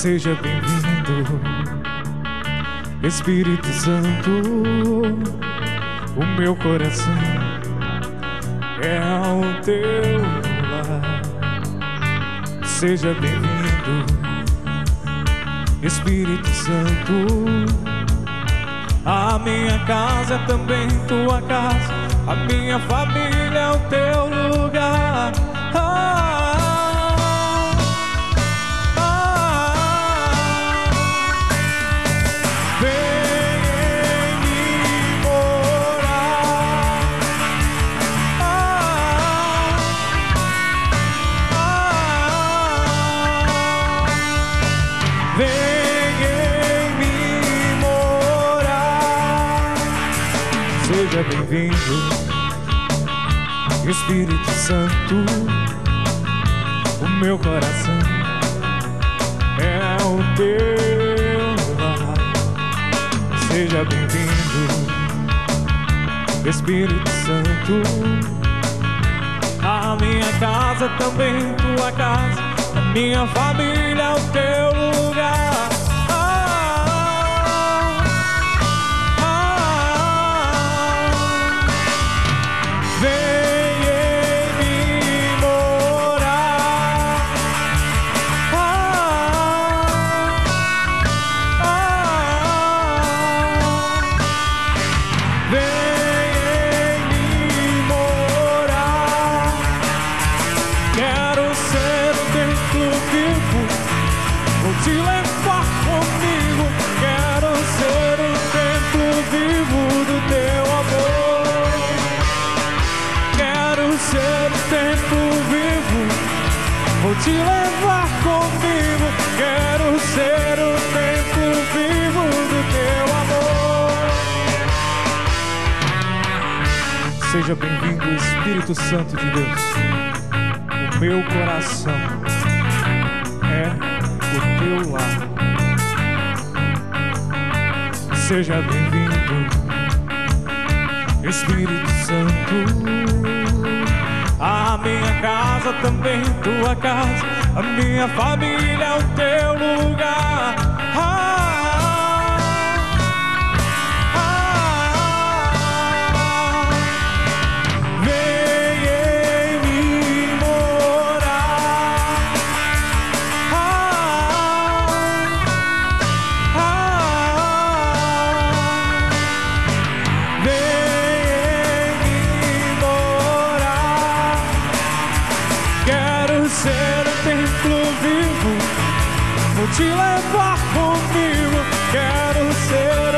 Seja bem-vindo, Espírito Santo. O meu coração é ao teu lar. Seja bem-vindo, Espírito Santo. A minha casa é também tua casa, a minha família é o teu lugar. Ah, Seja bem-vindo. Espírito Santo, o meu coração é o teu lar. Seja bem-vindo, Espírito Santo. A minha casa também tua casa, a minha família o teu lugar. Ser o templo vivo, vou te levar comigo. Quero ser o templo vivo do teu amor. Seja bem-vindo, Espírito Santo de Deus. O meu coração é o teu lar. Seja bem-vindo. Espírito Santo. A minha casa também tua casa, a minha família é o teu lugar. Ser o templo vivo, vou te levar comigo. Quero ser